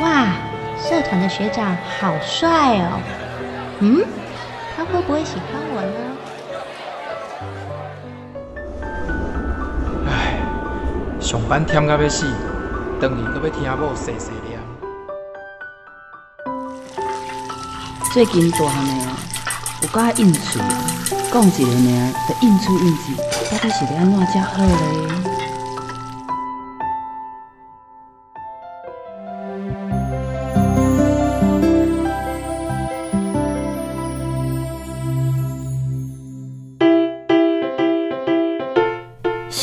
哇，社团的学长好帅哦！嗯，他会不会喜欢我呢？唉，上班忝到要死，回去搁要听某碎碎念。最近大汉的啊，有甲应酬，讲一个名，就应出应酬，到底是要安怎才好咧？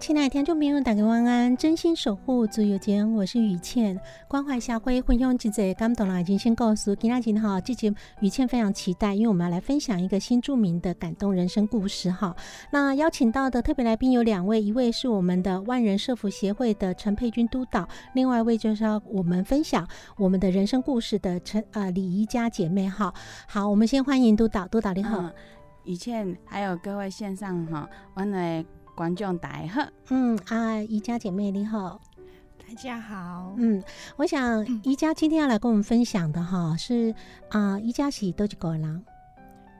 亲爱的听众朋友，大家晚安！真心守护自由间，我是雨倩，关怀社会，分享一则感动的爱情新故事。今天哈，这节雨倩非常期待，因为我们要来分享一个新著名的感动人生故事哈。那邀请到的特别来宾有两位，一位是我们的万人社福协会的陈佩君督导，另外一位就是要我们分享我们的人生故事的陈呃李怡佳姐妹哈。好，我们先欢迎督导，督导你好，雨倩，还有各位线上哈，完了。观众大家好，嗯啊，宜家姐妹你好，大家好，嗯，我想宜家今天要来跟我们分享的哈是啊，宜家是多吉个人，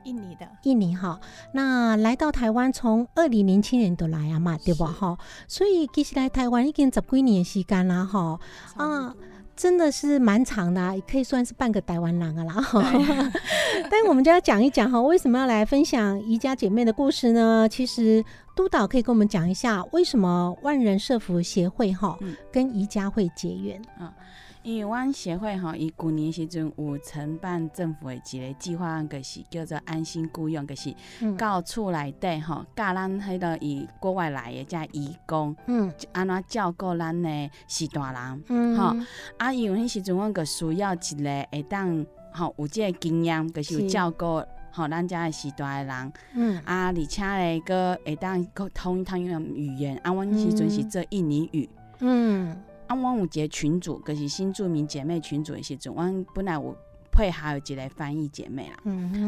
印尼的，印尼哈，那来到台湾从二零零七年都来啊嘛，对不哈？所以其实来台湾已经十几年时间啦哈，啊。真的是蛮长的，也可以算是半个台湾人啊啦。但我们就要讲一讲哈，为什么要来分享宜家姐妹的故事呢？其实督导可以跟我们讲一下，为什么万人社福协会哈跟宜家会结缘啊？因为阮协会吼，伊旧年时阵有承办政府的一个计划案，就是叫做安心雇佣，就是到厝内底吼，教咱迄个以国外来的遮义工，嗯，安怎照顾咱的时大人，嗯，吼，啊，因为迄时阵阮个需要一个会当吼有即个经验，就是有照顾吼咱遮的时大的人，嗯，啊，而且咧个会当沟通通用语言，啊，阮时阵是做印尼语，嗯。啊，阮有一个群主，就是新住民姐妹群主的时阵，阮本来有。配合有一个翻译姐妹啦，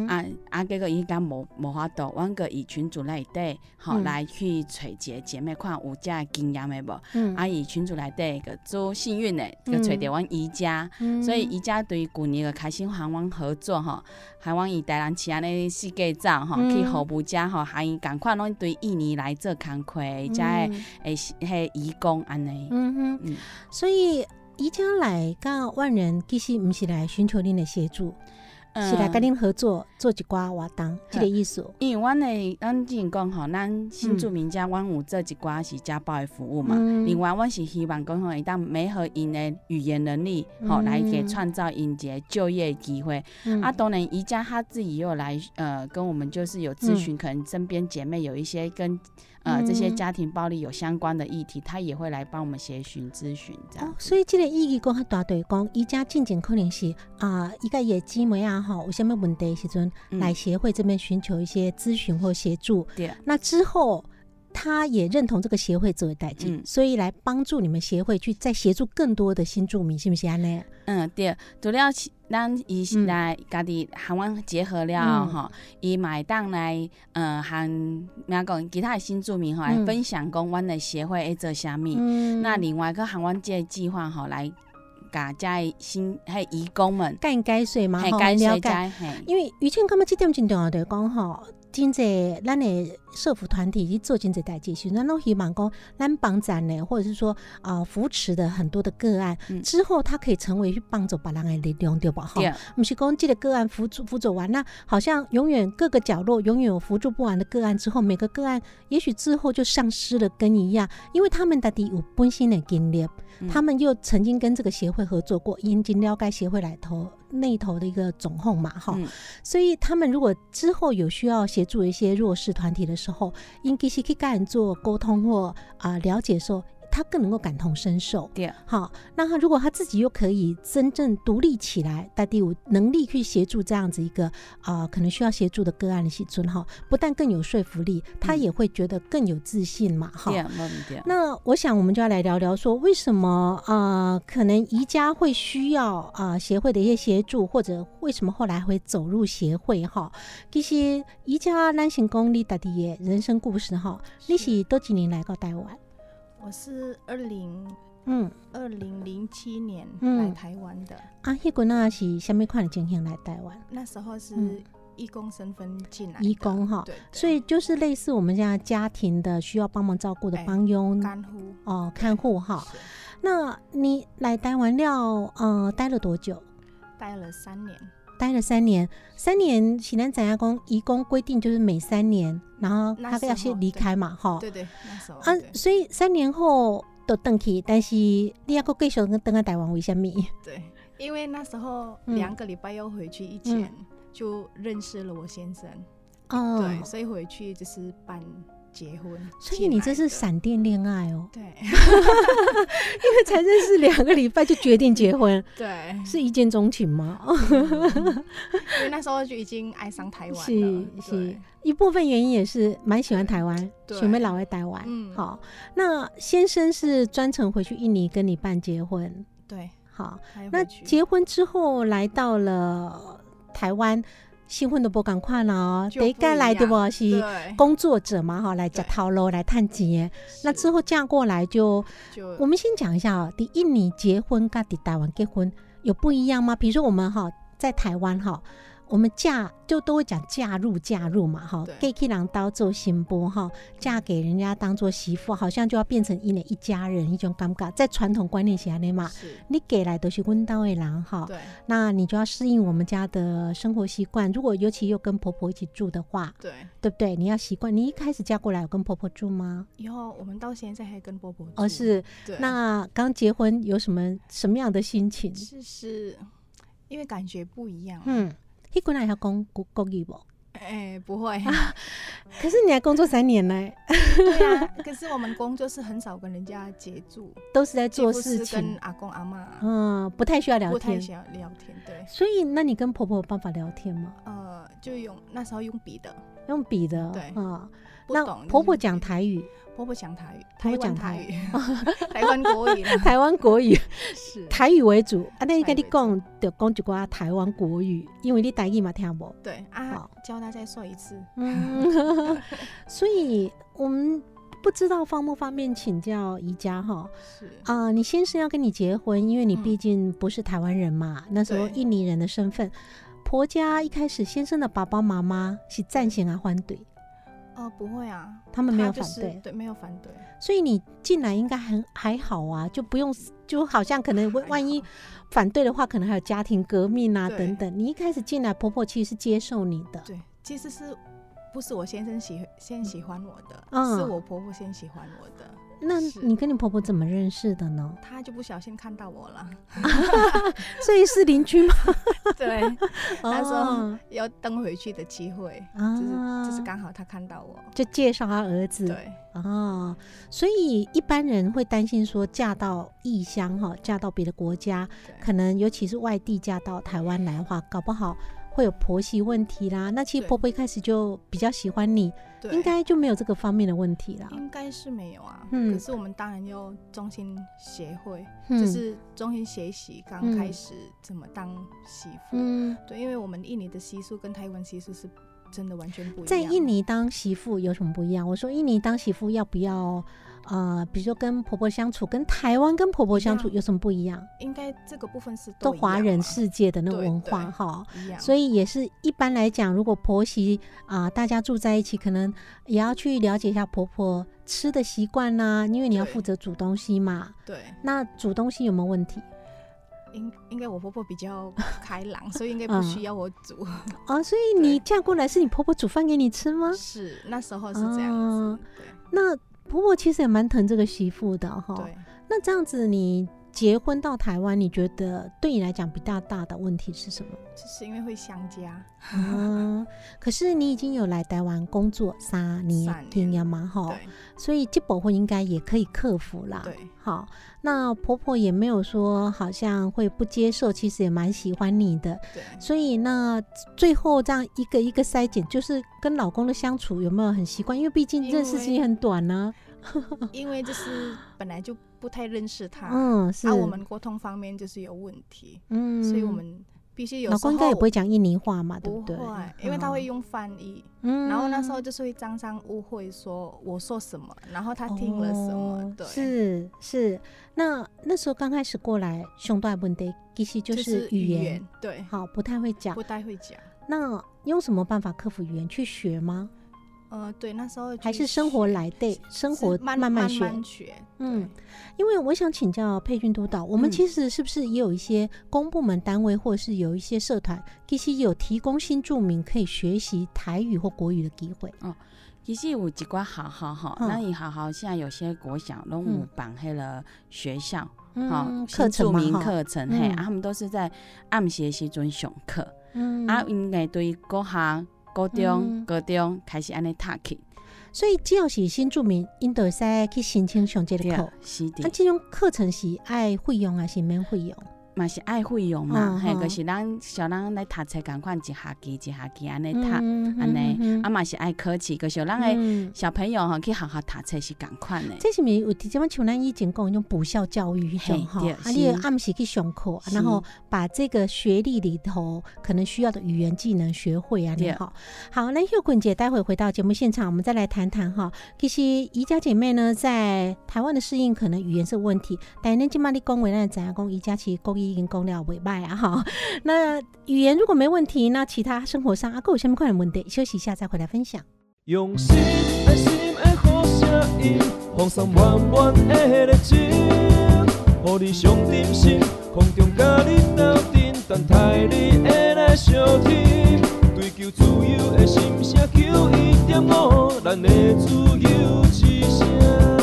啊啊，结果伊讲无无法度，阮个以群主内底吼来去找一个姐妹看有遮经验的无，啊以群主内底个做幸运的，个找着阮宜家，所以宜家对旧年个开心和阮合作吼，还阮伊台南市安尼四界走吼去服务遮吼，还伊共款拢对印尼来做工课，遮诶迄义工安尼，嗯哼，所以。宜家来到万人，其实毋是来寻求您的协助，是来跟您合作做一寡活动，这个意思。因为阮的咱之前讲吼，咱新住民家阮有做一寡是家暴的服务嘛。另外，阮是希望讲吼，会当美好因的语言能力，吼来给创造因一个就业机会。啊，当然宜家他自己又来呃跟我们就是有咨询，可能身边姐妹有一些跟。呃，这些家庭暴力有相关的议题，他也会来帮我们协询咨询，这样。所以这个意义讲很大，对讲，一家进前可能是啊，一个业绩没啊哈，有什么问题时阵来协会这边寻求一些咨询或协助。对。那之后。他也认同这个协会作为代金，所以来帮助你们协会去再协助更多的新住民，是不是安尼？嗯，对。除了咱伊来家己和阮结合了吼，伊买当来呃和咩讲其他的新住民吼来分享讲阮的协会会做虾米。那另外个和阮这计划吼来甲遮新还义工们干该水嘛？干该税，因为于谦他们这点真重要的讲吼。真济咱的社服团体去做真济代志时，咱都希望讲咱帮咱的，或者是说啊、呃扶持的很多的个案、嗯。之后，他可以成为去帮助别人的力量，对吧？哈？对，不是讲这个个案辅助辅助完，那好像永远各个角落永远有辅助不完的个案之后，每个个案也许之后就丧失了根一样，因为他们到底有本身的经历，嗯。他们又曾经跟这个协会合作过，因金辽盖协会来头那头的一个总控嘛，哈、嗯。所以他们如果之后有需要协助一些弱势团体的时候，应该是去跟人做沟通或啊、了解的时候，他更能够感同身受。对，好，那他如果他自己又可以真正独立起来，带第五能力去协助这样子一个啊、可能需要协助的个案的时尊哈，不但更有说服力，他嗯也会觉得更有自信嘛，哈。那我想，我们就要来聊聊说，为什么呃，可能宜家会需要啊、呃协会的一些协助，或者为什么后来会走入协会哈？其实宜家咱成功你大的人生故事哈，你是多几年来到台湾？我是二零嗯，二零零七年嗯。来台湾的，啊，迄个那是什么款的情形来台湾？那时候是嗯。义工身份进来的，义工哈。对，所以就是类似我们现在家庭的需要帮忙照顾的哎帮佣看护。哦，看护哈。那你来台湾了，呃，待了多久？待了三年，待了三年，三年喜南展亚公移工规定就是每三年，然后他要先离开嘛，哈。对对，那时候啊，所以三年后都登去，但是你要搁继续跟登在台湾为什么？对，因为那时候嗯两个礼拜要回去以前，就认识了我先生，哦，对，所以回去就是办结婚，所以你这是闪电恋爱哦，对。因为才认识两个礼拜就决定结婚，对，是一见钟情吗？因为那时候就已经爱上台湾了，是是，一部分原因也是蛮喜欢台湾，准备老爱台湾。嗯。好，那先生是专程回去印尼跟你办结婚，对，好，那结婚之后来到了台湾，新婚都不敢快了哦，第一该来的一不是，工作者嘛，哈，来夹对套路来探亲。那之后嫁过来就，就我们先讲一下哦，第印尼结婚跟第台湾结婚有不一样吗？比如说我们哈在台湾哈。我们嫁就都会讲嫁入嫁入嘛，哈，对给 K 郎刀做新波哈，嫁给人家当做媳妇，好像就要变成一人一家人一种尴尬，在传统观念下面嘛，你给来都是温刀的人哈，对那你就要适应我们家的生活习惯。如果尤其又跟婆婆一起住的话，对。对不对？你要习惯。你一开始嫁过来有跟婆婆住吗？以后我们到现在还跟婆婆住哦，住，是。那刚结婚有什么什么样的心情？是是，因为感觉不一样，啊嗯，一过来要讲国国语不？哎，不会，可是你还工作三年呢，对啊，可是我们工作是很少跟人家接触，都是在做事情，阿公阿妈嗯，不太需要聊天。不太想聊天，对，所以，那你跟婆婆有办法聊天吗？呃，就用那时候用笔的，用笔的，对。啊、那婆婆讲台语，婆婆讲台语，台湾台台语，台湾国语 台湾国语。是，台语为主，啊，那你跟你讲，就讲一寡台湾国语，因为你台语嘛听不。对啊好，教他再说一次，嗯，所以我们不知道方不方便请教宜家哈。是。啊、你先生要跟你结婚，因为你嗯毕竟不是台湾人嘛，那时候印尼人的身份。婆家一开始先生的爸爸妈妈是赞成啊反对，哦，不会啊，他们没有他就是反对，对，没有反对，所以你进来应该很还好啊，就不用就好像可能万万一反对的话，可能还有家庭革命啊等等。你一开始进来，婆婆其实是接受你的，对，其实是不是我先生喜先喜欢我的，嗯。是我婆婆先喜欢我的，那你跟你婆婆怎么认识的呢？她就不小心看到我了，所以是邻居吗？对，那时候哦 要登回去的机会，啊就是就是刚好她看到我，就介绍她儿子。对，哦，所以一般人会担心说嫁到异乡哈，嫁到别的国家，可能尤其是外地嫁到台湾来的话，搞不好会有婆媳问题啦。那其实婆婆一开始就比较喜欢你，对，应该就没有这个方面的问题啦。应该是没有啊，嗯可是我们当然要中心协会，嗯就是中心学习刚嗯开始怎么当媳妇，嗯对，因为我们印尼的习俗跟台湾习俗是真的完全不一样。在印尼当媳妇有什么不一样？我说印尼当媳妇要不要？呃，比如说跟婆婆相处，跟台湾跟婆婆相处有什么不一样？应该这个部分是都华人世界的那个文化哈，所以也是一般来讲，如果婆媳啊大家住在一起，可能也要去了解一下婆婆吃的习惯呐，因为你要负责煮东西嘛。对。那煮东西有没有问题？应应该我婆婆比较 开朗，所以应该不需要我煮。哦，所以你嫁过来是你婆婆煮饭给你吃吗？是，那时候是这样子。那。婆婆其实也蛮疼这个媳妇的哈。对。那这样子，你结婚到台湾，你觉得对你来讲比较大的问题是什么？就是因为会相加。嗯。可是你已经有来台湾工作三年，听了吗？哈。所以这部分应该也可以克服啦。对。好，那婆婆也没有说好像会不接受，其实也蛮喜欢你的。对。所以那最后这样一个一个筛检，就是跟老公的相处有没有很习惯？因为毕竟认识时间很短呢。因为就是本来就不太认识他，嗯，是，我们沟通方面就是有问题，嗯，所以我们必须有。老公应该也不会讲印尼话嘛，对不对？因为他会用翻译，嗯，然后那时候就是会常常误会说我说什么，然后他听了什么，对，是是。那那时候刚开始过来，兄弟问题其实就是语言，对，好，不太会讲，不太会讲。那用什么办法克服语言？去学吗？呃，对，那时候还是生活来对，生活慢慢学，嗯，因为我想请教佩君督导，我们其实是不是也有一些公部门单位，或者是有一些社团，其实有提供新住民可以学习台语或国语的机会？哦，其实有几关好好好，那你好好，现在有些国小都有绑黑了学校，好课程名课程，嘿，他们都是在暗学习中上课，嗯，啊，应该对国下。高中、高中开始安尼读去，所以只要是新住民，因都使去申请上这个课。是的，那这种课程是爱费用还是免费用？嘛是爱费用嘛，嘿，就是咱小人来读册，赶快一学期一学期安尼读，安尼，啊嘛是爱考试，可是咱诶小朋友哈去好好读册是赶快的。这是咪有直接像咱以前讲迄种补校教育种哈，啊你暗时去上课，然后把这个学历里头可能需要的语言技能学会啊，你好，好，那秀坤姐待会回到节目现场，我们再来谈谈哈。其实宜家姐妹呢，在台湾的适应可能语言是问题，但恁今嘛你讲话咱怎样讲宜家其实讲。已经讲了尾拜啊哈，那语言如果没问题，那其他生活上啊，各有什么快的问题？休息一下再回来分享。用心爱心的好声音，放松满满的热情，予你上点心，空中甲你斗阵，等待你的来相听，追求自由的心声，求一点五，咱的自由之声。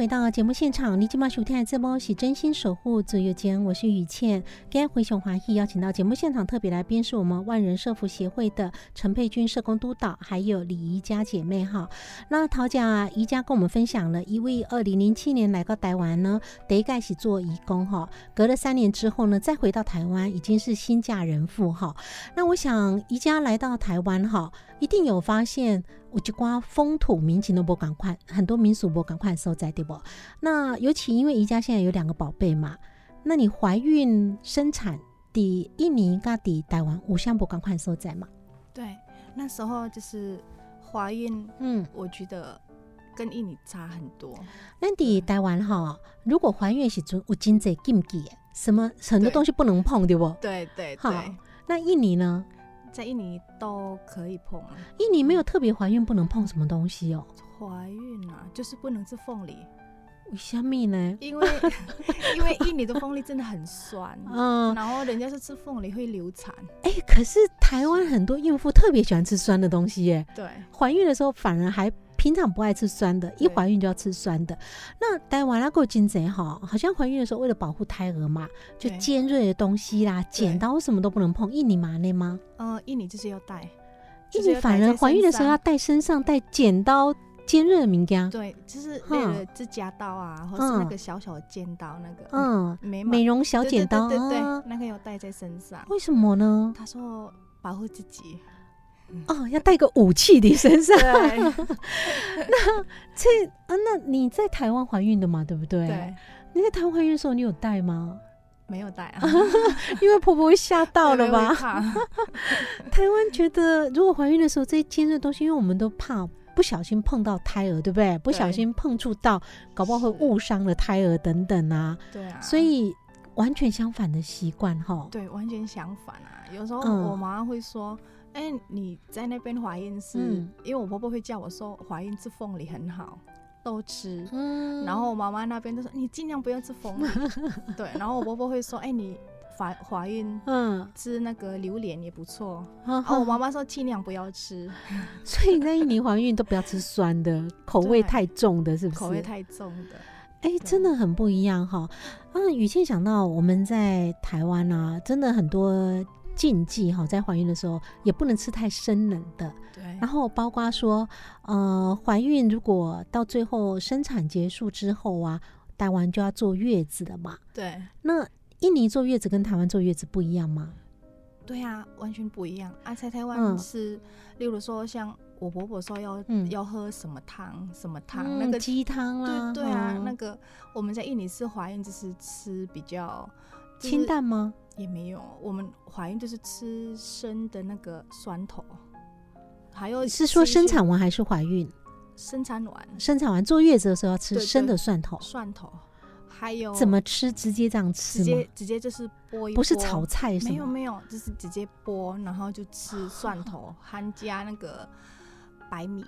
回到节目现场，你今晚收听的节目是真心守护自由间，我是雨倩。今天回雄华裔邀请到节目现场特别来宾是我们万人社福协会的陈佩君社工督导，还有李宜佳姐妹哈。那陶家宜家跟我们分享了一位二零零七年来到台湾呢，得盖是做义工哈，隔了三年之后呢，再回到台湾已经是新嫁人妇哈。那我想宜家来到台湾哈，一定有发现。我就刮风土民情都不赶快，很多民俗不赶快收在对不？那尤其因为宜家现在有两个宝贝嘛，那你怀孕生产的印尼跟的台湾，五项不赶快收在嘛？对，那时候就是怀孕，嗯，我觉得跟印尼差很多。那的台湾哈，如果怀孕时阵有经济禁忌，什么很多东西不能碰对不？对对对。那印尼呢？在印尼都可以碰，印尼没有特别怀孕不能碰什么东西哦。怀孕啊，就是不能吃凤梨。为什么呢？因为 因为印尼的凤梨真的很酸，嗯，然后人家是吃凤梨会流产。哎，可是台湾很多孕妇特别喜欢吃酸的东西耶。对，怀孕的时候反而还。平常不爱吃酸的，一怀孕就要吃酸的。那台湾那个金贼哈，好像怀孕的时候为了保护胎儿嘛，就尖锐的东西啦、剪刀什么都不能碰。印尼嘛那吗？呃，印尼就是要带。印尼反而怀孕的时候要带身上带剪刀、尖锐的名家。对，就是为了指甲刀啊，或是那个小小的尖刀那个。嗯，美美容小剪刀，对对对，那个要带在身上。为什么呢？他说保护自己。哦，要带个武器你身上。那这啊，那你在台湾怀孕的嘛，对不对？对，你在台湾怀孕的时候，你有带吗？没有带啊，因为婆婆会吓到了吧？台湾觉得，如果怀孕的时候这些尖锐的东西，因为我们都怕不小心碰到胎儿，对不对？不小心碰触到，搞不好会误伤了胎儿等等啊。对啊，所以完全相反的习惯哈。对，完全相反啊。有时候嗯我妈会说：“哎、你在那边怀孕是？嗯因为我婆婆会叫我说怀孕吃凤梨很好，都吃。嗯然后我妈妈那边就说：“你尽量不要吃凤梨。”对，然后我婆婆会说：“哎、你怀怀孕嗯，吃那个榴莲也不错。”啊然后我妈妈说：“尽量不要吃，所以那一年怀孕都不要吃酸的，口味太重的，是不是？口味太重的。哎、真的很不一样哈。啊，雨倩想到我们在台湾啊，真的很多禁忌哈，在怀孕的时候也不能吃太生冷的。”对然后包括说，呃，怀孕如果到最后生产结束之后啊，台湾就要坐月子了嘛。对那印尼坐月子跟台湾坐月子不一样吗？对啊，完全不一样啊！在台嗯湾是，例如说像我婆婆说要、嗯要喝什么汤什么汤，嗯那个鸡汤啦，对对啊，哦那个我们在印尼是怀孕就是吃比较、就是清淡吗？也没有，我们怀孕就是吃生的那个蒜头，还有是说生产完还是怀孕？生产完生产完坐月子的时候要吃生的蒜头，蒜头，还有怎么吃？直接这样吃吗直接？直接就是剥一剥，不是炒菜是吗？没有没有，就是直接剥，然后就吃蒜头，含加那个白米，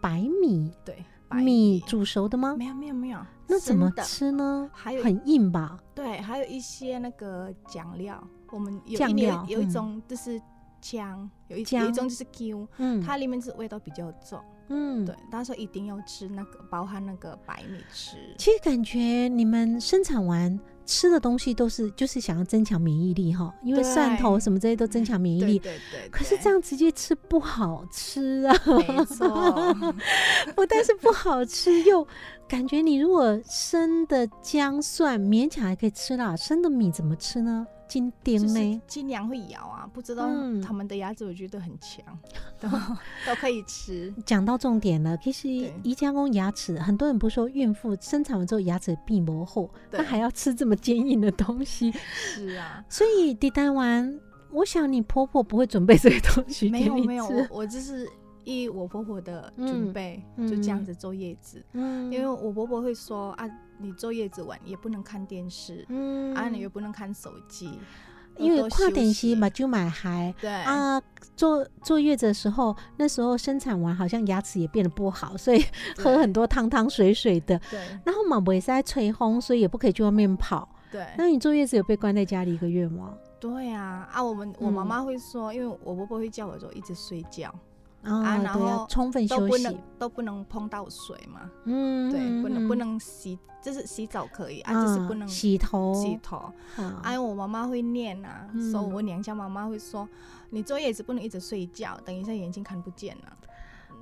白米对，白米煮熟的吗？没有没有没有，那怎么？吃呢？还有很硬吧？对，还有一些那个酱料，我们有酱一料嗯有有一种就是姜，有一有一种就是 Q，嗯，它里面是味道比较重，嗯对，他说一定要吃那个包含那个白米吃，其实感觉你们生产完吃的东西都是就是想要增强免疫力哈，因为蒜头什么这些都增强免疫对力。对对，可是这样直接吃不好吃啊，对没错，不但是不好吃，又感觉你如果生的姜蒜勉强还可以吃啦，生的米怎么吃呢？金丁就是呢？尽量会咬啊，不知道嗯。他们的牙齿我觉得很强，都都可以吃，讲到重点了，其实对宜家公牙齿，很多人不是说孕妇生产完之后牙齿闭膜后，对。那还要吃这么坚硬的东西，是啊。所以抵单完，我想你婆婆不会准备这些东西没有没有，吃我我就是依我婆婆的嗯准备，就这样子坐月子。嗯。因为我婆婆会说啊，你坐月子晚也不能看电视，嗯啊，你又不能看手机，因为跨点息息嘛就买孩。对啊，坐坐月子的时候，那时候生产完好像牙齿也变得不好，所以喝很多汤汤水水的。对然后嘛，我也是在吹风，所以也不可以去外面跑。对那你坐月子有被关在家里一个月吗？对啊啊！我们我妈嗯妈会说，因为我婆婆会叫我说一直睡觉，啊，然后充分休息都不能。都不能碰到水嘛，嗯，对，不能不嗯能洗，就是洗澡可以啊，就是不能洗头。洗头。啊哎，我妈妈会念啊，嗯所以我娘家妈妈会说，你坐月子不能一直睡觉，等一下眼睛看不见了。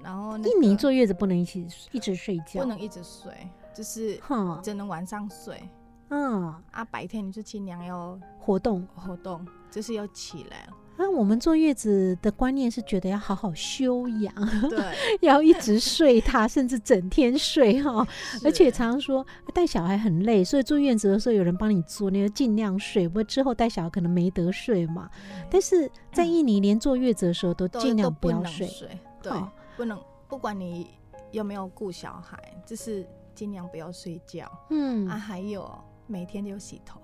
然后、那印尼个坐月子不能一起一直睡觉，不能一直睡，就是，只能晚上睡嗯，啊，白天你就尽量要活动。活动，就是要起来。那我们坐月子的观念是觉得要好好休养，对，要一直睡它，甚至整天睡哈。而且常常说带小孩很累，所以坐月子的时候有人帮你做，你就尽量睡，不过之后带小孩可能没得睡嘛。但是在印尼连坐月子的时候都都尽量不要睡，睡，对好，不能不管你有没有顾小孩，就是尽量不要睡觉、嗯啊。还有每天都有洗头，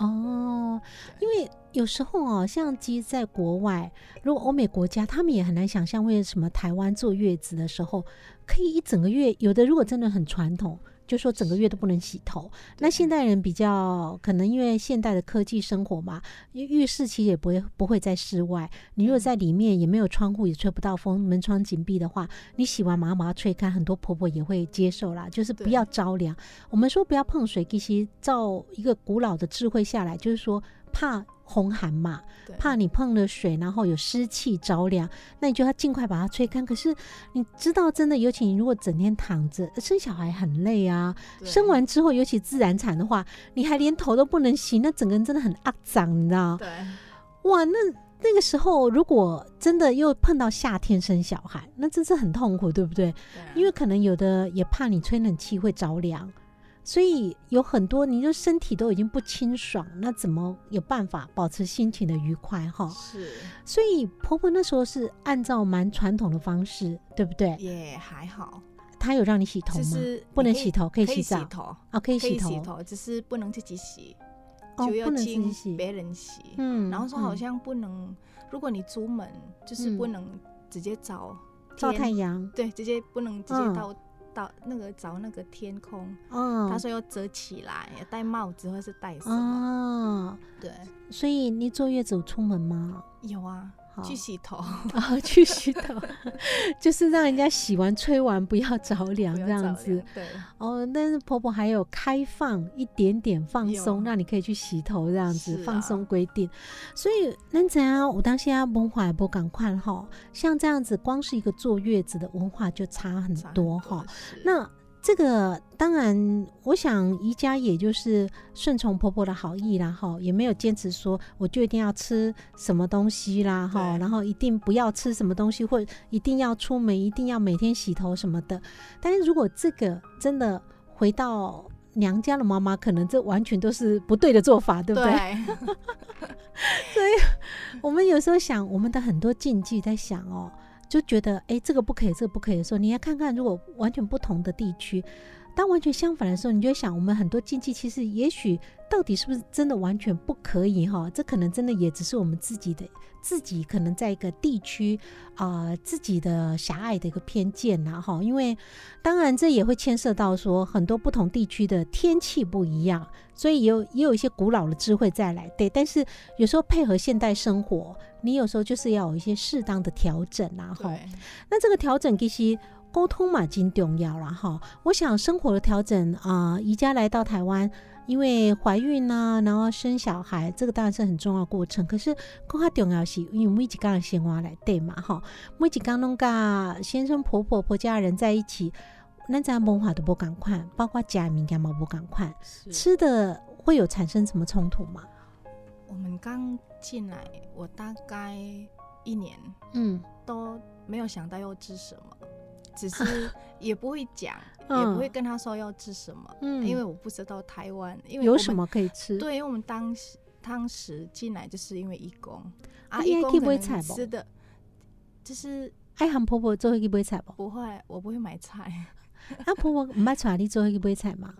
哦，因为有时候哦，像其实在国外，如果欧美国家，他们也很难想象为什么台湾坐月子的时候可以一整个月，有的如果真的很传统。就说整个月都不能洗头，那现代人比较可能因为现代的科技生活嘛，浴室其实也不会不会在室外，你如果在里面也没有窗户也吹不到风，门窗紧闭的话，你洗完马上把它吹开，很多婆婆也会接受啦，就是不要着凉。我们说不要碰水，其实照一个古老的智慧下来，就是说怕红寒嘛，怕你碰了水，然后有湿气着凉，那你就要尽快把它吹干。可是你知道，真的，尤其你如果整天躺着，生小孩很累啊。生完之后，尤其自然产的话，你还连头都不能洗，那整个人真的很肮脏，你知道？对哇，那那个时候如果真的又碰到夏天生小孩，那真是很痛苦，对不对？因为可能有的也怕你吹冷气会着凉。所以有很多，你就身体都已经不清爽，那怎么有办法保持心情的愉快哈？是。所以婆婆那时候是按照蛮传统的方式，对不对？也还好。她有让你洗头吗？不能洗头，可以洗澡。啊，可以洗头，只是不能自己洗，就要请别人洗。嗯。然后说好像不能，如果你出门就是不能直接照照太阳，对，直接不能直接到。到那个找那个天空，他说要折起来，戴帽子或是戴什么？对，所以你坐月子出门吗？有啊。去洗头 啊，去洗头，就是让人家洗完吹完不要着凉这样子。对哦，但是婆婆还有开放一点点放松，让你可以去洗头这样子放松规定。所以那怎样？我当下文化也不赶快哈，像这样子，光是一个坐月子的文化就差很多哈。那。这个当然，我想宜家也就是顺从婆婆的好意啦，哈，也没有坚持说我就一定要吃什么东西啦，哈，然后一定不要吃什么东西，或一定要出门，一定要每天洗头什么的。但是如果这个真的回到娘家的妈妈，可能这完全都是不对的做法，对不对？所以我们有时候想，我们的很多禁忌，在想哦。就觉得哎，这个不可以，这个不可以的时候，你要看看，如果完全不同的地区，当完全相反的时候，你就想，我们很多禁忌其实也许到底是不是真的完全不可以哈？这可能真的也只是我们自己的自己可能在一个地区啊自己的狭隘的一个偏见呐哈。因为当然这也会牵涉到说很多不同地区的天气不一样，所以有也有一些古老的智慧再来对，但是有时候配合现代生活。你有时候就是要有一些适当的调整啊，哈。那这个调整其实沟通嘛，真重要了哈。我想生活的调整啊，宜家来到台湾，因为怀孕呐，然后生小孩，这个当然是很重要过程。可是更加重要是，因为每一家的生活来对嘛，哈。每一家拢甲先生婆婆婆家人在一起，那咱文化都不赶快，包括家民干嘛不赶快，吃的会有产生什么冲突吗？我们刚进来，我大概一年，嗯，都没有想到要吃什么，只是 也不会讲，也不会跟他说要吃什么，嗯，因为我不知道台湾，因为有什么可以吃，对，因为我们当时当时进来就是因为义工，啊，义工可以吃的，就是爱喊婆婆做一个买菜不？不会，我不会买菜。啊，婆婆唔买菜，你做一个买菜吗？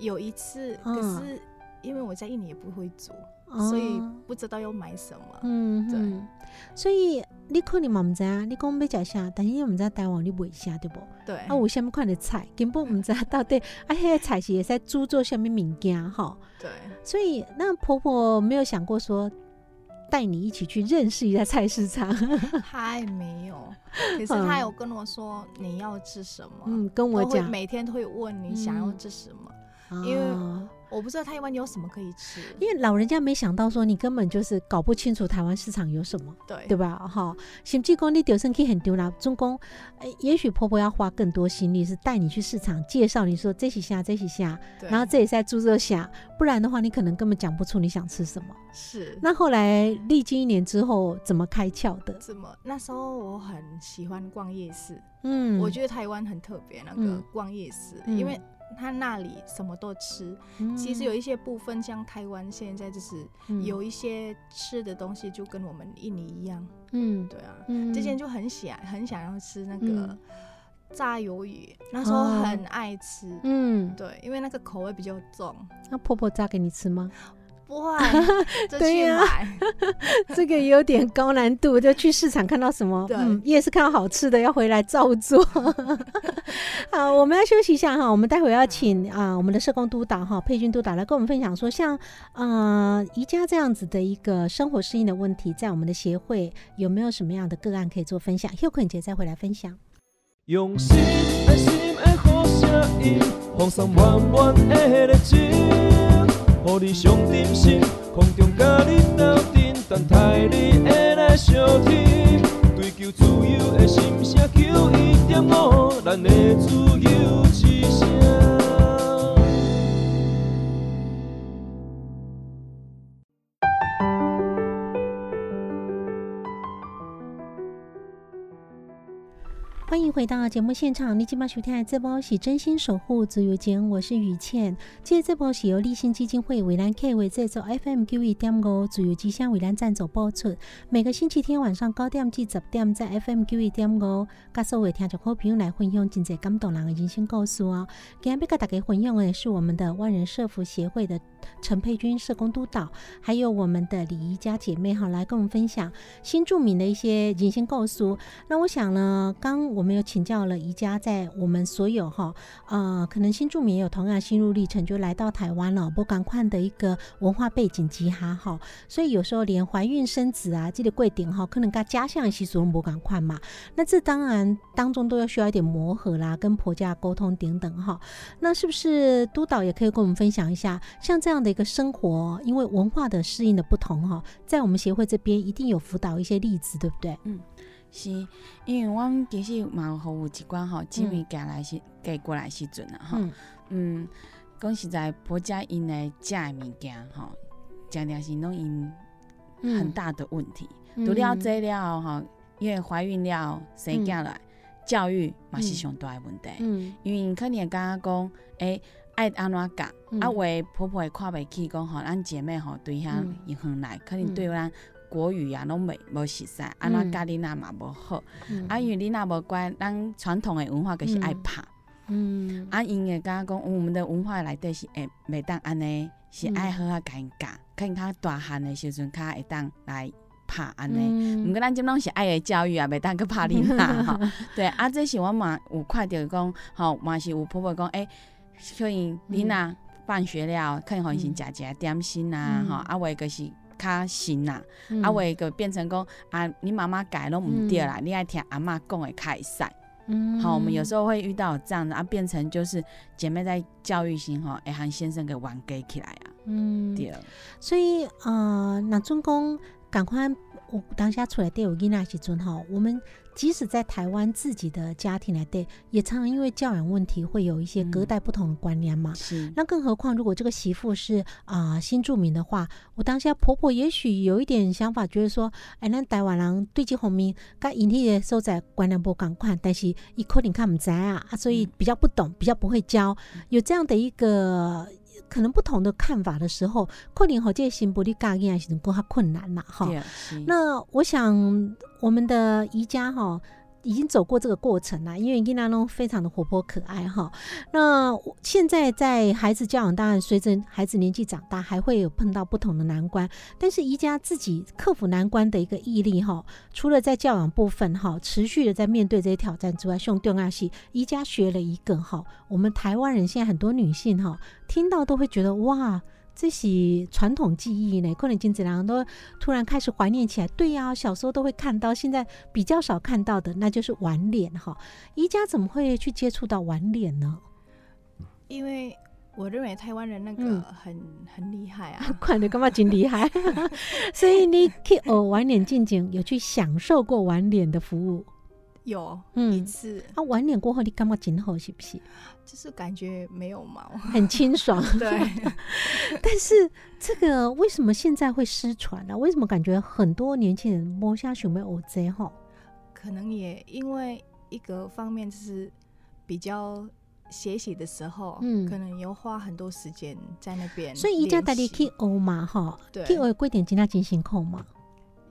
有一次，可是因为我在印尼也不会煮。所以不知道要买什么，嗯，对，所以你可能嘛唔知啊，你讲要食啥，但是你唔知台湾你买啥对不？对，啊，有什么款的菜，根本唔知到底啊，迄个菜是会使煮做什么物件哈？对，所以那婆婆没有想过说带你一起去认识一下菜市场，还没有，可是他有跟我说你要吃什么，嗯，跟我讲，每天都会问你想要吃什么，因为。我不知道台湾有什么可以吃，因为老人家没想到说你根本就是搞不清楚台湾市场有什么，对对吧？哈，甚至讲你丢生气很丢啦，中公，也许婆婆要花更多心力是带你去市场介绍，你说这些虾这些虾，然后这也在猪肉虾，不然的话你可能根本讲不出你想吃什么。是，那后来历经一年之后怎么开窍的？怎么？那时候我很喜欢逛夜市，嗯，我觉得台湾很特别，那个逛夜市，因为。他那里什么都吃，其实有一些部分像台湾现在就是有一些吃的东西就跟我们印尼一样，嗯，对啊，之前就很想很想要吃那个炸鱿鱼，那时候很爱吃，嗯，对，因为那个口味比较重。那婆婆炸给你吃吗？哇，对呀，这个有点高难度，就去市场看到什么，嗯，夜市看到好吃的要回来照做。好，我们要休息一下哈，我们待会要请啊我们的社工督导哈佩君督导来跟我们分享说，像呃宜家这样子的一个生活适应的问题，在我们的协会有没有什么样的个案可以做分享？休困姐再回来分享。用心爱心爱好声音，放松满满的热情。予你上点心，空中甲你斗阵，等待你会来相听。追求自由的心声，求一点五，咱的自由之声。欢迎回到节目现场，你今晚收听的这波是真心守护自由间，我是雨倩。今日这波是由立信基金会为咱 K 为制作 FM 九一点五自由之声为咱赞助播出。每个星期天晚上九点至十点，在 FM 九一点五，跟所有听众好朋友来分享真济感动人的人生故事哦。今日要跟大家分享的是我们的万人社福协会的陈佩君社工督导，还有我们的李怡家姐妹哈，来跟我们分享新著名的一些人生故事。那我想呢，刚我我们有请教了宜家，在我们所有哈呃，可能新住民也有同样心路历程，就来到台湾了，不赶快的一个文化背景极哈哈，所以有时候连怀孕生子啊，这个贵点哈，可能跟家乡习俗不赶快嘛。那这当然当中都要需要一点磨合啦，跟婆家沟通等等哈。那是不是督导也可以跟我们分享一下，像这样的一个生活，因为文化的适应的不同哈，在我们协会这边一定有辅导一些例子，对不对？嗯。是，因为阮其实嘛有服务一寡吼，姊妹嫁来时嫁过来时阵啊，吼，嗯，讲实在婆家因来食的物件吼，常常是拢因很大的问题。除了这了吼，因为怀孕了生囝来，教育嘛是上大的问题。嗯，因为因可能刚刚讲，诶，爱安怎教，啊，为婆婆会看袂起，讲吼，咱姐妹吼对遐一远来，可能对咱。国语啊，拢袂无熟悉，啊，那教你那嘛无好，啊，因为你那无乖，咱传统的文化就是爱拍，嗯，啊，因为刚刚讲我们的文化内底是会袂当安尼，是爱好啊教因教，可能较大汉的时阵较会当来拍安尼，毋过咱即拢是爱的教育啊，袂当去拍你那 吼，对，啊，这是我嘛有看到讲，吼，嘛是有婆婆讲，诶，可能你那放学了，可能互伊先食食点心啊，吼，啊，为个是。较新呐，啊，为个变成讲啊，你妈妈改拢毋对啦，你爱听阿妈讲会开使。嗯，好，我们有时候会遇到这样的啊，变成就是姐妹在教育型吼，会喊先生给玩给起来啊。嗯，对。所以呃，那中公赶快，我当下出来对我囡仔时阵哈，我们。即使在台湾自己的家庭来对，也常常因为教养问题会有一些隔代不同的观念嘛。是。那更何况如果这个媳妇是啊新住民的话，我当下婆婆也许有一点想法，觉得说，哎，那台湾人对这方面该引起的所在观念不赶快，但是一可能看不在啊，所以比较不懂，比较不会教，有这样的一个。可能不同的看法的时候，可能和这心不力教应还是能够较困难啦，哈。那我想我们的宜家哈。已经走过这个过程了，因为伊娜龙非常的活泼可爱哈。那现在在孩子教养，当然随着孩子年纪长大，还会有碰到不同的难关。但是宜家自己克服难关的一个毅力哈，除了在教养部分哈，持续的在面对这些挑战之外，兄弟啊是宜家学了一个哈，我们台湾人现在很多女性哈，听到都会觉得哇。这些传统记忆呢，可能金子良都突然开始怀念起来。对呀，小时候都会看到，现在比较少看到的，那就是碗脸哈。宜家怎么会去接触到碗脸呢？因为我认为台湾人那个很很厉害啊，管的干嘛真厉害？所以你去哦碗脸进景有去享受过碗脸的服务。有一次，啊，晚脸过后你感觉今后是不是？就是感觉没有毛，很清爽。对，但是这个为什么现在会失传呢？为什么感觉很多年轻人摸下去没有 OZ 哈？可能也因为一个方面就是比较学习的时候，嗯，可能要花很多时间在那边。所以一家带你去欧嘛哈？对，去欧贵点今天进行扣嘛？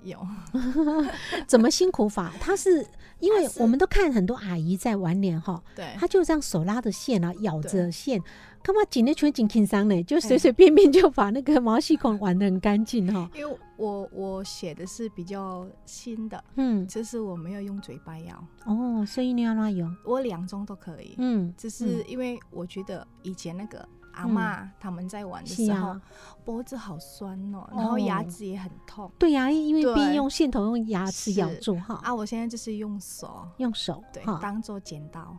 有，怎么辛苦法？他是因为我们都看很多阿姨在玩脸哈，对，他就这样手拉着线啊，咬着线，干嘛紧的全紧轻伤呢？就随随便便就把那个毛细孔玩的很干净哈。因为我我写的是比较新的，嗯，就是我没有用嘴巴咬哦，所以你要乱用，我两种都可以，嗯，只是因为我觉得以前那个。阿妈他们在玩的时候，脖子好酸哦，然后牙齿也很痛。对呀，因为毕竟用线头用牙齿咬住哈。啊，我现在就是用手，用手对，当做剪刀。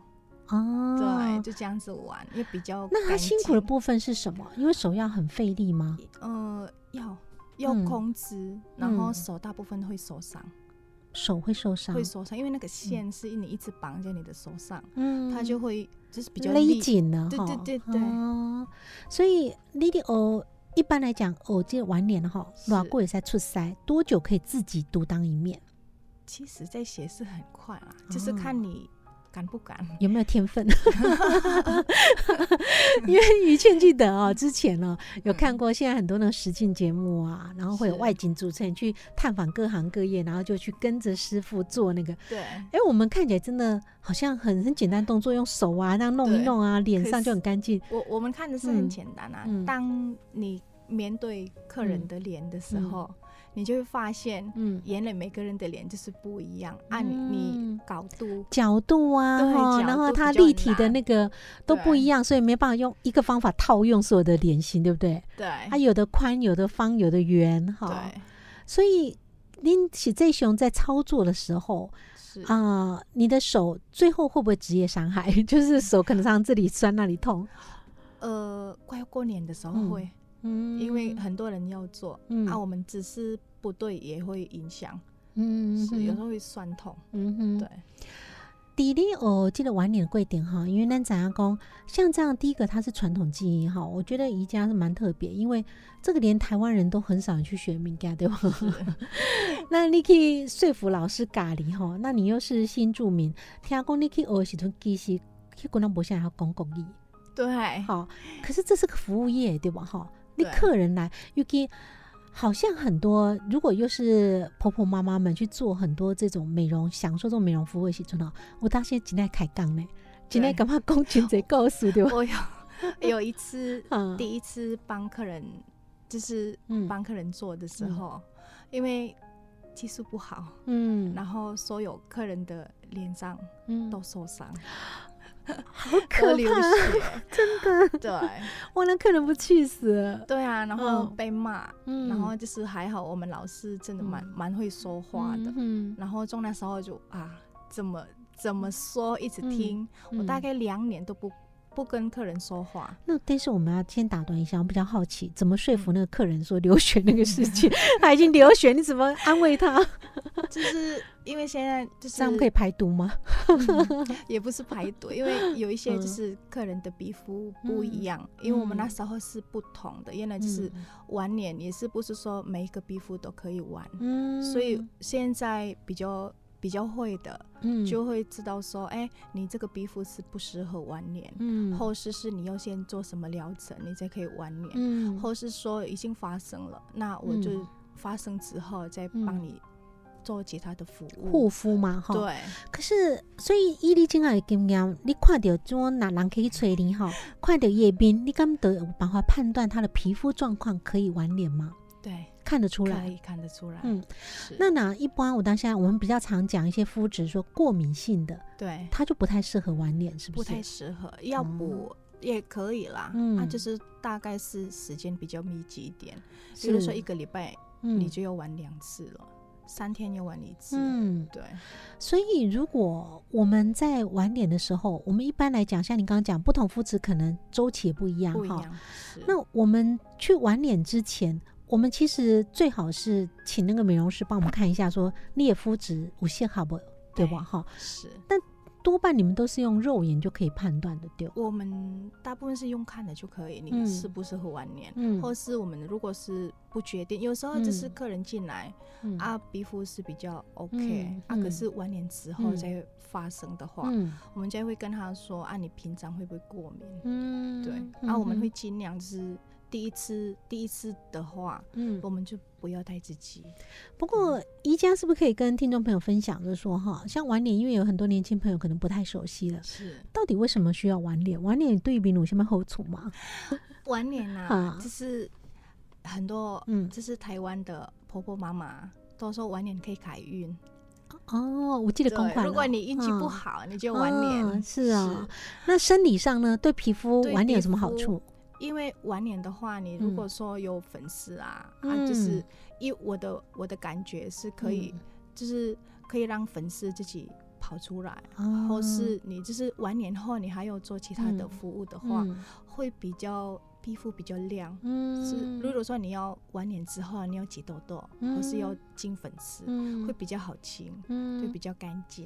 哦，对，就这样子玩，也比较。那他辛苦的部分是什么？因为手要很费力吗？呃，要要控制，然后手大部分会受伤。手会受伤，会受伤，因为那个线是你一直绑在你的手上，嗯，它就会就是比较勒紧了，对对对对。所以你的哦，一般来讲，哦，这晚年哈，软过也在出塞，多久可以自己独当一面？其实，在写是很快啊，就是看你敢不敢？有没有天分？因为于倩记得哦，之前呢有看过，现在很多那个实境节目啊，然后会有外景主持人去探访各行各业，然后就去跟着师傅做那个。对。哎，我们看起来真的好像很很简单动作，用手啊那样弄一弄啊，脸上就很干净。我我们看的是很简单啊，当你面对客人的脸的时候。你就会发现，嗯，原来每个人的脸就是不一样，按你角度、角度啊，然后它立体的那个都不一样，所以没办法用一个方法套用所有的脸型，对不对？对，它有的宽，有的方，有的圆，哈。所以拎起这熊在操作的时候，啊，你的手最后会不会职业伤害？就是手可能上这里酸那里痛。呃，快要过年的时候会。嗯，因为很多人要做，嗯，啊，我们只是不对也会影响，嗯，是有时候会酸痛，嗯哼，对。弟弟，我记得晚点的贵点哈，因为那咱阿公像这样，第一个它是传统技艺哈，我觉得瑜伽是蛮特别，因为这个连台湾人都很少去学瑜伽，对吧？那你可以说服老师咖喱哈，那你又是新住民，听讲你去学时阵其实去跟人博想要讲国语，对，好，可是这是个服务业，对吧？哈。你客人来，又给好像很多，如果又是婆婆妈妈们去做很多这种美容，享受这种美容服务的时候，我当时今天开杠呢，今天干嘛工钱在告诉对吧？我有有一次，第一次帮客人，就是帮客人做的时候，因为技术不好，嗯，然后所有客人的脸上都受伤。好可怕，真的。对，我那客人不气死。对啊，然后被骂，然后就是还好，我们老师真的蛮蛮会说话的。嗯，然后从那时候就啊，怎么怎么说，一直听。我大概两年都不。不跟客人说话，那但是我们要先打断一下，我比较好奇，怎么说服那个客人说流血那个事情？他已经流血，你怎么安慰他？就是因为现在就是这样可以排毒吗？也不是排毒，因为有一些就是客人的皮肤不一样，因为我们那时候是不同的，原来就是晚年也是不是说每一个皮肤都可以玩，所以现在比较。比较会的，嗯，就会知道说，哎，你这个皮肤是不适合晚年，嗯，或是是你要先做什么疗程，你才可以晚年，嗯，或是说已经发生了，那我就发生之后再帮你做其他的服务，护肤嘛，哈，对。可是，所以以你今下的经验，你看到种哪人可以催你哈，看到叶斌，你敢得有办法判断他的皮肤状况可以晚年吗？对。看得出来，可以看得出来。嗯，那哪一般我当下我们比较常讲一些肤质，说过敏性的，对，它就不太适合晚脸，是不是？不太适合，要补也可以啦。嗯，那就是大概是时间比较密集一点，比如说一个礼拜，你就要玩两次了，三天要玩一次。嗯，对。所以如果我们在晚脸的时候，我们一般来讲，像你刚刚讲，不同肤质可能周期也不一样哈。那我们去晚脸之前。我们其实最好是请那个美容师帮我们看一下，说你的肤质无限好不？对吧？哈，是。但多半你们都是用肉眼就可以判断的，对我们大部分是用看的就可以，你适不适合晚年，嗯，或是我们如果是不决定，有时候就是客人进来啊，皮肤是比较 OK 啊，可是晚年之后再发生的话，我们就会跟他说啊，你平常会不会过敏？嗯，对，啊，我们会尽量就是。第一次，第一次的话，嗯，我们就不要太自己。不过，宜家是不是可以跟听众朋友分享，就是说，哈，像晚脸，因为有很多年轻朋友可能不太熟悉了，是到底为什么需要晚脸？晚脸对于比乳腺么好处吗？晚脸啊，就是很多，嗯，就是台湾的婆婆妈妈都说晚脸可以改运。哦，我记得公款。如果你运气不好，你就晚脸。是啊，那生理上呢，对皮肤晚脸有什么好处？因为晚年的话，你如果说有粉丝啊，啊，就是一我的我的感觉是可以，就是可以让粉丝自己跑出来，或是你就是晚年后你还有做其他的服务的话，会比较皮肤比较亮。嗯，是如果说你要晚年之后你要挤痘痘，或是要进粉丝，会比较好清，就比较干净。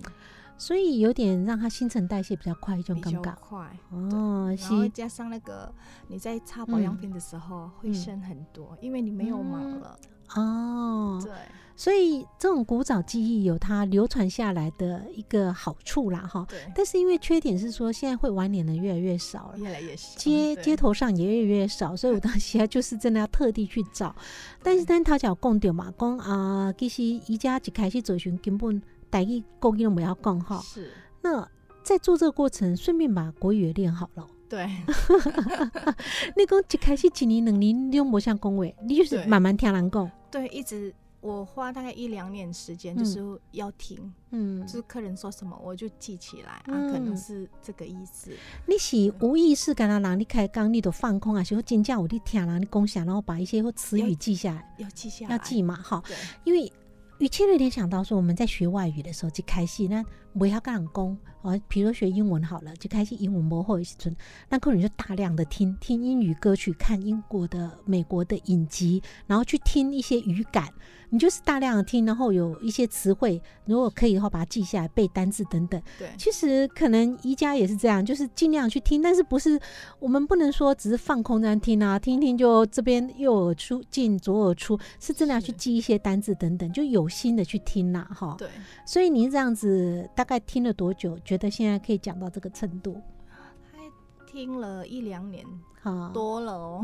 所以有点让它新陈代谢比较快，就比较快哦。然后加上那个你在擦保养品的时候会剩很多，因为你没有毛了哦。对。所以这种古早技艺有它流传下来的一个好处啦，哈。对。但是因为缺点是说，现在会玩脸的越来越少了，越来越少。街街头上也越来越少，所以我当时就是真的要特地去找。但是咱头脚讲到嘛，讲啊，其实宜家一开始做寻根本台语国语都不要讲哈。是。那在做这个过程，顺便把国语也练好了。对。你讲一开始一年两年你都无想讲话，你就是慢慢听人讲。对，一直。我花大概一两年时间，就是要听，嗯，就是客人说什么，我就记起来啊，可能是这个意思。你是无意识跟他让你开讲，你都放空啊，是真正有你听人，你共享，然后把一些词语记下来，要记下，要记嘛，哈。因为语气有联想到说，我们在学外语的时候去开戏，那不要跟人讲。哦，比如学英文好了，就开始英文模或者是准，那可能就大量的听听英语歌曲，看英国的、美国的影集，然后去听一些语感。你就是大量的听，然后有一些词汇，如果可以的话，把它记下来，背单字等等。对，其实可能宜家也是这样，就是尽量去听，但是不是我们不能说只是放空这样听啊，听一听就这边右耳出进，左耳出，是真的要去记一些单字等等，就有心的去听呐，哈。对。所以您这样子大概听了多久？觉得现在可以讲到这个程度？还听了一两年。多了哦，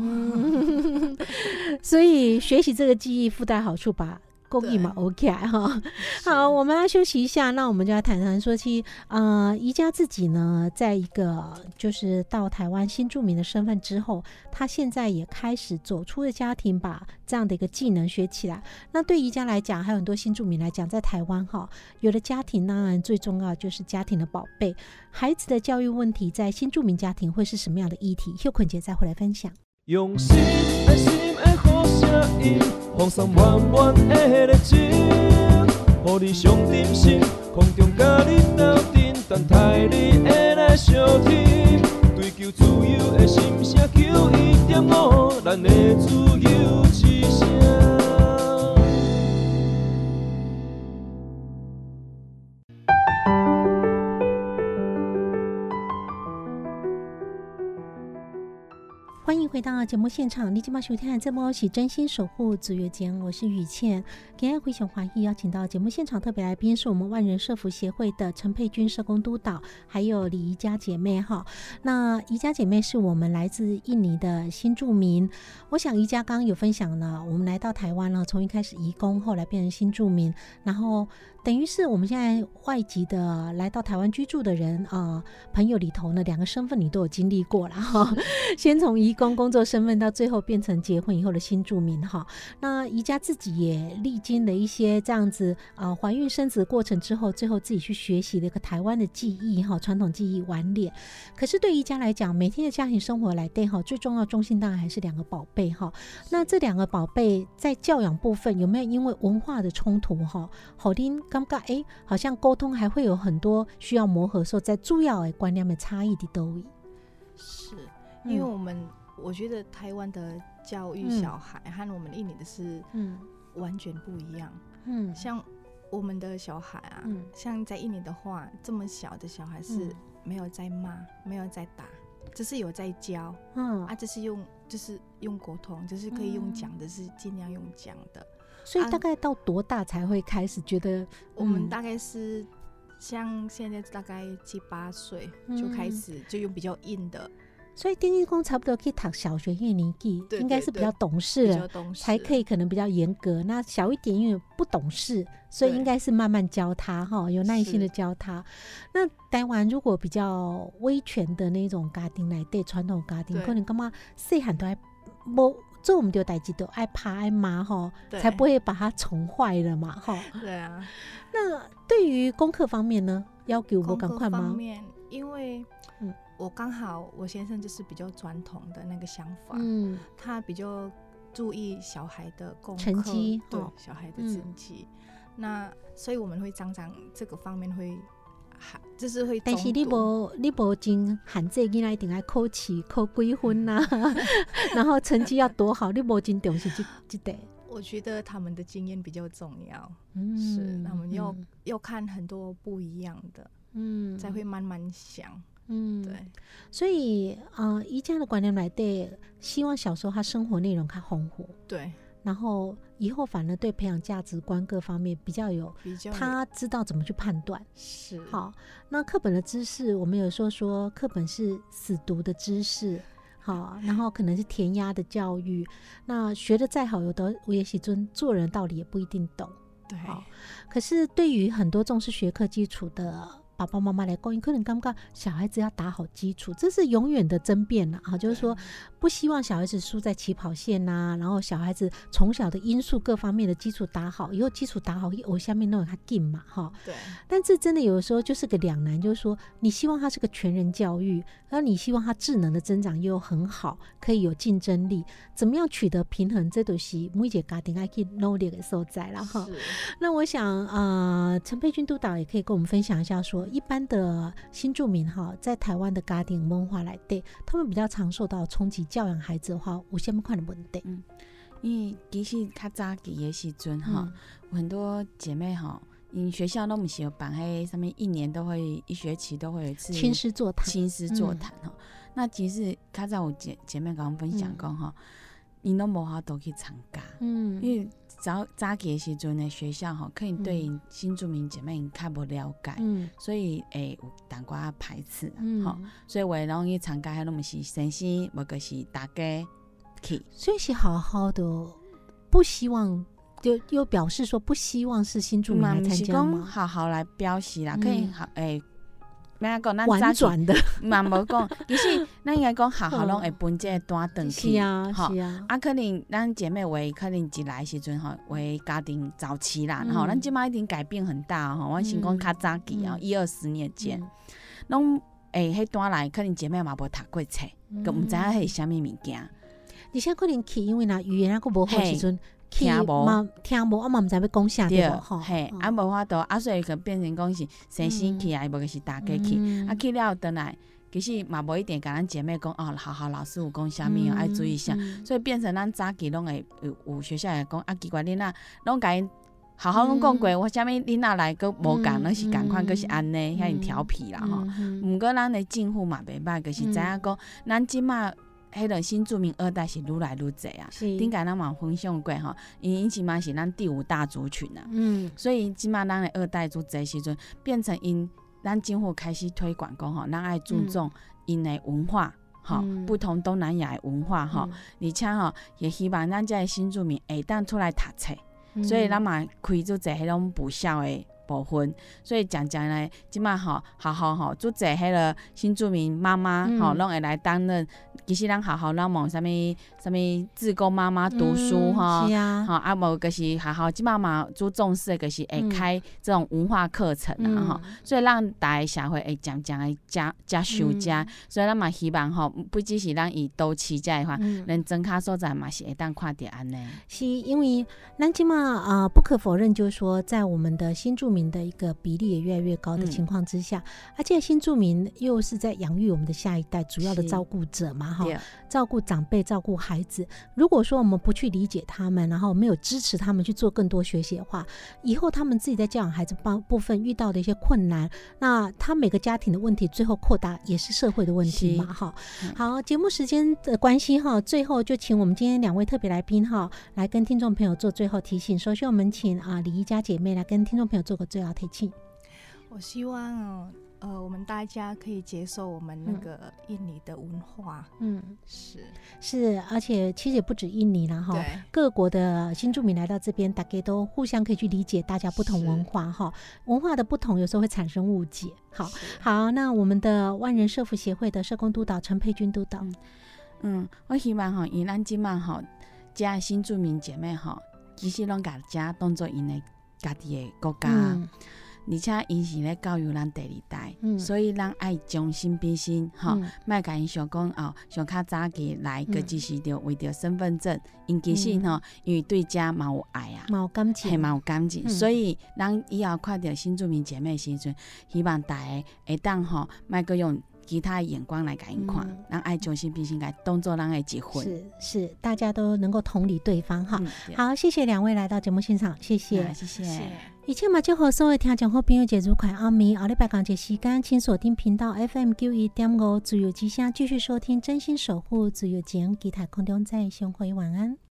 所以学习这个记忆附带好处吧。公益嘛，OK 哈。好，我们要休息一下，那我们就要谈谈说起，呃，宜家自己呢，在一个就是到台湾新住民的身份之后，他现在也开始走出了家庭，把这样的一个技能学起来。那对宜家来讲，还有很多新住民来讲，在台湾哈，有的家庭，当然最重要就是家庭的宝贝，孩子的教育问题，在新住民家庭会是什么样的议题？秀坤姐再回来分享。用心爱心的好声音，放送满满的热情，予你上点心，空中甲你斗阵，等待你会来相听。追求自由的心声，求一点五，咱的自由之声。欢迎回到节目现场，你今晚收听的节目是真心守护紫月间，我是雨倩。今天回想华裔邀请到节目现场特别来宾是我们万人社福协会的陈佩君社工督导，还有李宜家姐妹哈。那宜家姐妹是我们来自印尼的新住民，我想宜家刚刚有分享了，我们来到台湾了，从一开始移工，后来变成新住民，然后。等于是我们现在外籍的来到台湾居住的人啊，朋友里头呢，两个身份你都有经历过了哈。先从移工工作身份，到最后变成结婚以后的新住民哈。那宜家自己也历经了一些这样子啊，怀孕生子过程之后，最后自己去学习了一个台湾的技艺哈，传统技艺玩脸。可是对宜家来讲，每天的家庭生活来对哈，最重要中心当然还是两个宝贝哈。那这两个宝贝在教养部分有没有因为文化的冲突哈，好听？尴尬哎，好像沟通还会有很多需要磨合，说在主要的观念的差异的都是，因为我们我觉得台湾的教育小孩和我们印尼的是嗯。完全不一样。嗯，像我们的小孩啊，像在印尼的话，这么小的小孩是没有在骂，没有在打，只是有在教。嗯。啊，这是用就是用沟通，就是可以用讲的，是尽量用讲的。所以大概到多大才会开始觉得？我们大概是像现在大概七八岁就开始就用比较硬的。所以丁义工差不多可以读小学一年级，应该是比较懂事了，才可以可能比较严格。那小一点因为不懂事，所以应该是慢慢教他哈，有耐心的教他。那台湾如果比较威权的那种家庭来对传统家庭，可能干嘛细汉都还不。做我们就代志都爱怕爱骂哈，才不会把它宠坏了嘛哈。对啊。那对于功课方面呢，要给我赶快吗？方面，因为嗯，我刚好我先生就是比较传统的那个想法，嗯，他比较注意小孩的功成绩，对小孩的成绩。那所以我们会常常这个方面会。就是会，但是你无你无真限制囡仔一定爱考试考几分呐，然后成绩要多好，你无真重视这这点。我觉得他们的经验比较重要，嗯，是他们要要看很多不一样的，嗯，才会慢慢想，嗯，对。所以啊，宜家的观念来对，希望小时候他生活内容较丰富，对。然后以后反而对培养价值观各方面比较有，他知道怎么去判断。是好，那课本的知识，我们有时候说课本是死读的知识，好，然后可能是填鸭的教育，那学的再好，有的我也许尊做人道理也不一定懂。对，可是对于很多重视学科基础的。爸爸妈妈来供应，可能刚刚小孩子要打好基础，这是永远的争辩了啊！就是说，不希望小孩子输在起跑线呐，然后小孩子从小的因素各方面的基础打好，以后基础打好，我下面弄他进嘛哈。对。但这真的有的时候就是个两难，就是说，你希望他是个全人教育，而你希望他智能的增长又很好，可以有竞争力，怎么样取得平衡？这都是每姐家庭爱去努力的所在了哈。那我想，呃，陈佩君督导也可以跟我们分享一下说。一般的新住民哈，在台湾的家庭文化来对，他们比较常受到冲击。教养孩子的话，有什么款的问题？嗯，因为其实较早期的时阵哈，很多姐妹哈，因学校都唔是有办迄上面一年都会一学期都会有一次亲师座谈，亲师座谈哈。那其实较早有姐姐妹跟我分享讲哈，因都无法度去参加，嗯，因为。早早期时阵的学校吼，可能对新住民姐妹较无了解，所以会有淡寡排斥，吼，所以我容易参加迄拢毋是先生，无个是大家去，所以是好好的，不希望就又表示说不希望是新住民来参加吗？好好来表示啦，可以好诶。咩讲？咱婉转的，嘛无讲。其实 咱应该讲，好好拢会分这单等去，是啊，是啊。啊，可能咱姐妹为可能一来时阵吼，为家庭早期啦，吼，咱即摆一定改变很大吼。我先讲较早期啊，一二十年前，拢诶，迄单来可能姐妹嘛无读过册，佮毋知影迄是虾米物件。而且可能去，因为呐语言啊个无好时阵。听无，听无，我嘛毋知要讲啥对无吼，嘿，啊无法度，啊所以就变成讲是先生去啊，无个是大家去，啊去了倒来，其实嘛无一定，甲咱姐妹讲哦，好好老师有讲啥物哦，爱注意一下，所以变成咱早期拢会有有学校会讲啊，奇怪恁啊，拢甲因好好拢讲过，我啥物恁啊来个无共，那是共款，个是安尼，遐调皮啦吼，毋过咱的政府嘛袂歹，就是知影讲咱即马。迄个新住民二代是愈来愈济啊，顶解咱嘛分享过吼，因因即嘛是咱第五大族群啊，嗯，所以即嘛咱的二代族济时阵，变成因咱政府开始推广讲吼，咱爱注重因的文化，吼，不同东南亚的文化吼，而且吼也希望咱这新住民会当出来读册，所以咱嘛开做济迄种补校的。部分，所以讲讲呢，即马吼好好吼，做者迄个新住民妈妈吼，拢会来担任。其实咱好好咱往啥物啥物自贡妈妈读书哈，好啊。无就是好好即妈嘛做重视，就是会开这种文化课程啊吼，所以让大家社会会讲讲诶加加修加，所以咱嘛希望吼，不只是咱以都市遮的话，咱增卡所在嘛是会当看着安尼。是因为咱即嘛啊，不可否认，就是说在我们的新住民的一个比例也越来越高的情况之下，而且新住民又是在养育我们的下一代主要的照顾者嘛，哈，照顾长辈、照顾孩子。如果说我们不去理解他们，然后没有支持他们去做更多学习的话，以后他们自己在教养孩子方部分遇到的一些困难，那他每个家庭的问题最后扩大也是社会的问题嘛，哈。好，节目时间的关系哈，最后就请我们今天两位特别来宾哈，来跟听众朋友做最后提醒。首先，我们请啊李一家姐妹来跟听众朋友做个。最后提醒，我希望呃，我们大家可以接受我们那个印尼的文化。嗯，是。是，而且其实也不止印尼了哈，各国的新住民来到这边，大家都互相可以去理解大家不同文化哈，文化的不同有时候会产生误解。好，好，那我们的万人社福协会的社工督导陈佩君督导，嗯，我希望哈，以咱今曼哈，加新住民姐妹哈，其实拢家家当做因的。家己的国家，而且因是咧教育咱第二代，所以咱爱将心比心，吼，莫甲因想讲哦，想较早起来个只是着为着身份证，因其实吼，因为对家嘛有爱啊，嘛有感情，系嘛有感情，所以咱以后看着新住民姐妹时阵，希望大家会当吼，莫个用。其他眼光来看一看，让爱将心比心来动作，让爱结婚是是，大家都能够同理对方哈。好，谢谢两位来到节目现场，谢谢。谢谢。一切嘛，就和所有听众好朋友节如快阿弥，奥利拜港节时间，请锁定频道 FM 九一点五，自由之声继续收听真心守护自由节，吉他空中再相会，晚安。